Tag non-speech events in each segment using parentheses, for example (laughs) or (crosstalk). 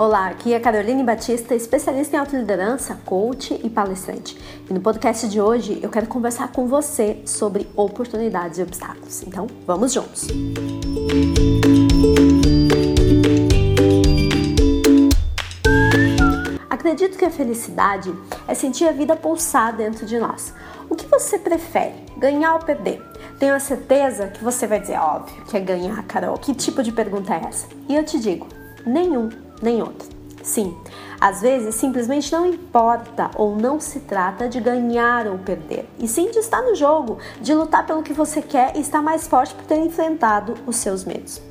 Olá, aqui é Caroline Batista, especialista em autoliderança, coach e palestrante. E no podcast de hoje eu quero conversar com você sobre oportunidades e obstáculos. Então, vamos juntos! Acredito que a felicidade é sentir a vida pulsar dentro de nós. O que você prefere, ganhar ou perder? Tenho a certeza que você vai dizer, óbvio, que é ganhar, Carol. Que tipo de pergunta é essa? E eu te digo, nenhum nem outro. Sim, às vezes simplesmente não importa ou não se trata de ganhar ou perder, e sim de estar no jogo, de lutar pelo que você quer e estar mais forte por ter enfrentado os seus medos.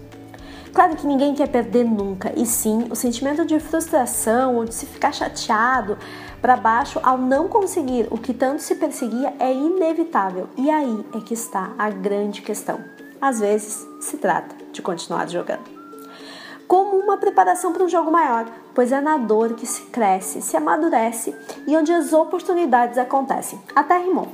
Claro que ninguém quer perder nunca, e sim o sentimento de frustração ou de se ficar chateado para baixo ao não conseguir o que tanto se perseguia é inevitável, e aí é que está a grande questão. Às vezes se trata de continuar jogando como uma preparação para um jogo maior, pois é na dor que se cresce, se amadurece e onde as oportunidades acontecem. Até rimou.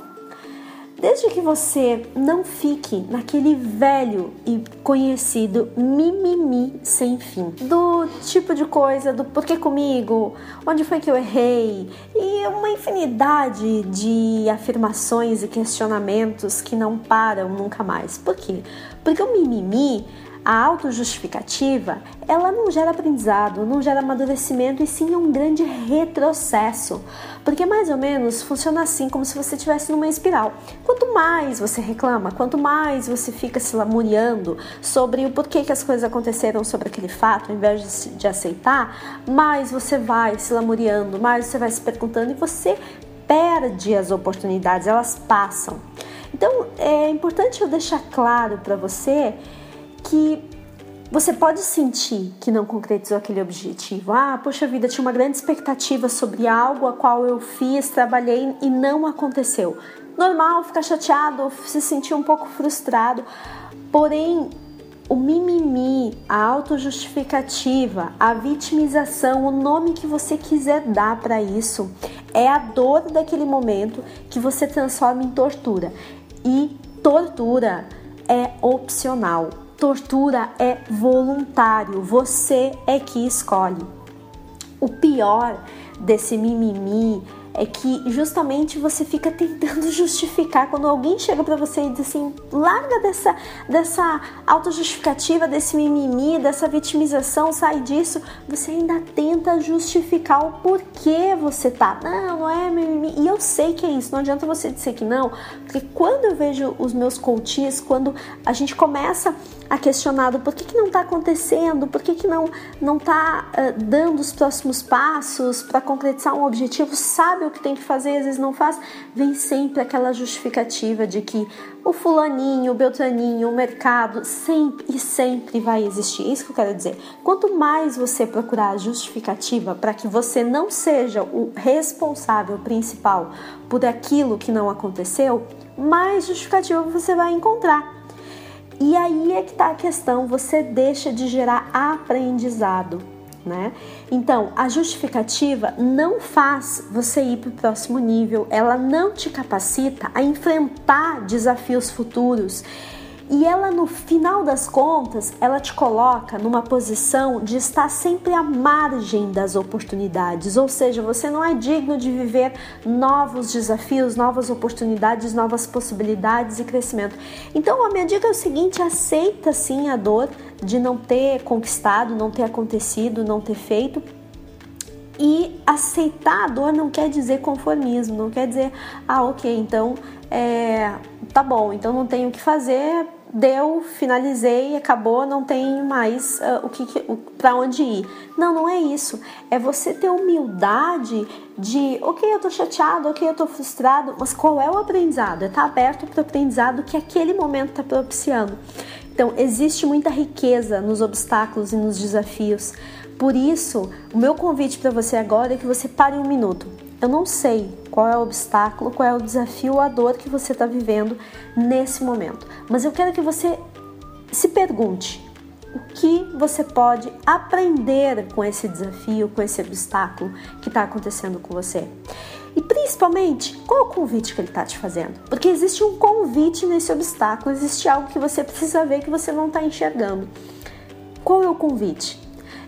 Desde que você não fique naquele velho e conhecido mimimi sem fim, do tipo de coisa, do porquê comigo, onde foi que eu errei, e uma infinidade de afirmações e questionamentos que não param nunca mais. Por quê? Porque o mimimi a autojustificativa, ela não gera aprendizado, não gera amadurecimento e sim um grande retrocesso. Porque mais ou menos funciona assim, como se você estivesse numa espiral. Quanto mais você reclama, quanto mais você fica se lamuriando sobre o porquê que as coisas aconteceram sobre aquele fato, invés de, de aceitar, mais você vai se lamuriando, mais você vai se perguntando e você perde as oportunidades, elas passam. Então é importante eu deixar claro para você que você pode sentir que não concretizou aquele objetivo. Ah, poxa vida, tinha uma grande expectativa sobre algo a qual eu fiz, trabalhei e não aconteceu. Normal ficar chateado, se sentir um pouco frustrado. Porém, o mimimi, a autojustificativa, a vitimização, o nome que você quiser dar para isso, é a dor daquele momento que você transforma em tortura. E tortura é opcional Tortura é voluntário, você é que escolhe. O pior desse mimimi é que justamente você fica tentando (laughs) justificar quando alguém chega para você e diz assim: larga dessa, dessa autojustificativa, desse mimimi, dessa vitimização, sai disso. Você ainda tenta justificar o porquê você tá. Não, não é mimimi. E eu sei que é isso, não adianta você dizer que não, porque quando eu vejo os meus coaches, quando a gente começa a questionar por que, que não está acontecendo, por que, que não não está uh, dando os próximos passos para concretizar um objetivo, sabe o que tem que fazer, às vezes não faz, vem sempre aquela justificativa de que o fulaninho, o beltraninho, o mercado sempre e sempre vai existir. Isso que eu quero dizer. Quanto mais você procurar a justificativa para que você não seja o responsável principal por aquilo que não aconteceu, mais justificativa você vai encontrar. E aí é que está a questão, você deixa de gerar aprendizado, né? Então, a justificativa não faz você ir para o próximo nível, ela não te capacita a enfrentar desafios futuros e ela, no final das contas, ela te coloca numa posição de estar sempre à margem das oportunidades, ou seja, você não é digno de viver novos desafios, novas oportunidades, novas possibilidades e crescimento. Então, a minha dica é o seguinte: aceita sim a dor de não ter conquistado, não ter acontecido, não ter feito, e aceitar a dor não quer dizer conformismo, não quer dizer, ah, ok, então é, tá bom, então não tenho o que fazer, deu, finalizei, acabou, não tem mais uh, o que, para onde ir. Não, não é isso. É você ter humildade de, ok, eu tô chateado, ok, eu tô frustrado, mas qual é o aprendizado? É estar tá aberto para o aprendizado que aquele momento está propiciando. Então, existe muita riqueza nos obstáculos e nos desafios. Por isso, o meu convite para você agora é que você pare um minuto eu não sei qual é o obstáculo, qual é o desafio, a dor que você está vivendo nesse momento, mas eu quero que você se pergunte o que você pode aprender com esse desafio, com esse obstáculo que está acontecendo com você. E principalmente, qual o convite que ele está te fazendo? Porque existe um convite nesse obstáculo, existe algo que você precisa ver que você não está enxergando. Qual é o convite?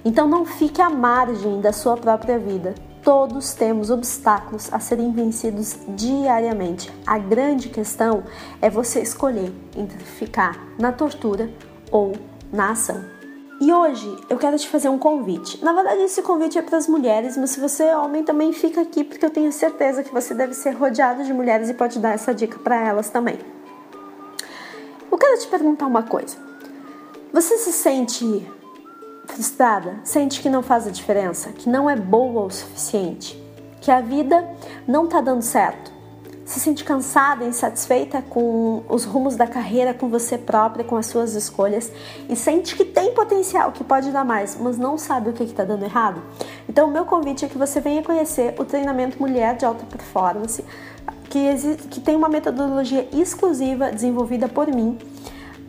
Então não fique à margem da sua própria vida. Todos temos obstáculos a serem vencidos diariamente. A grande questão é você escolher entre ficar na tortura ou na ação. E hoje eu quero te fazer um convite. Na verdade, esse convite é para as mulheres, mas se você é homem também fica aqui porque eu tenho certeza que você deve ser rodeado de mulheres e pode dar essa dica para elas também. Eu quero te perguntar uma coisa. Você se sente frustrada? Sente que não faz a diferença? Que não é boa o suficiente? Que a vida não está dando certo? Se sente cansada, insatisfeita com os rumos da carreira, com você própria, com as suas escolhas e sente que tem potencial, que pode dar mais, mas não sabe o que está dando errado? Então, o meu convite é que você venha conhecer o treinamento Mulher de Alta Performance, que, que tem uma metodologia exclusiva desenvolvida por mim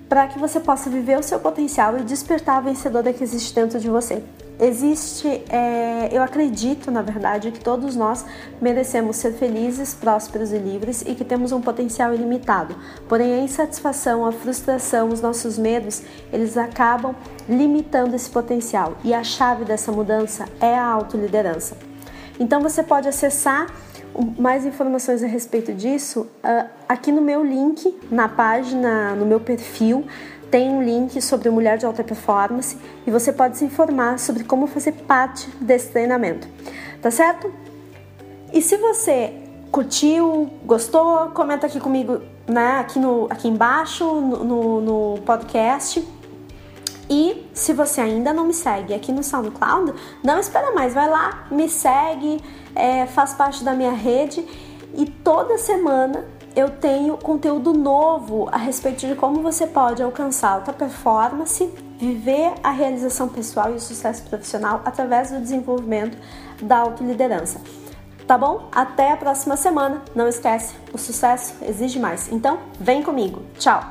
para que você possa viver o seu potencial e despertar a vencedora que existe dentro de você. Existe, é, eu acredito, na verdade, que todos nós merecemos ser felizes, prósperos e livres e que temos um potencial ilimitado. Porém, a insatisfação, a frustração, os nossos medos, eles acabam limitando esse potencial. E a chave dessa mudança é a autoliderança. Então, você pode acessar mais informações a respeito disso, uh, aqui no meu link, na página, no meu perfil, tem um link sobre mulher de alta performance e você pode se informar sobre como fazer parte desse treinamento, tá certo? E se você curtiu, gostou, comenta aqui comigo, né, aqui, no, aqui embaixo no, no, no podcast. E se você ainda não me segue aqui no SoundCloud, não espera mais, vai lá, me segue, é, faz parte da minha rede e toda semana eu tenho conteúdo novo a respeito de como você pode alcançar alta performance, viver a realização pessoal e o sucesso profissional através do desenvolvimento da autoliderança. Tá bom? Até a próxima semana. Não esquece, o sucesso exige mais. Então, vem comigo. Tchau.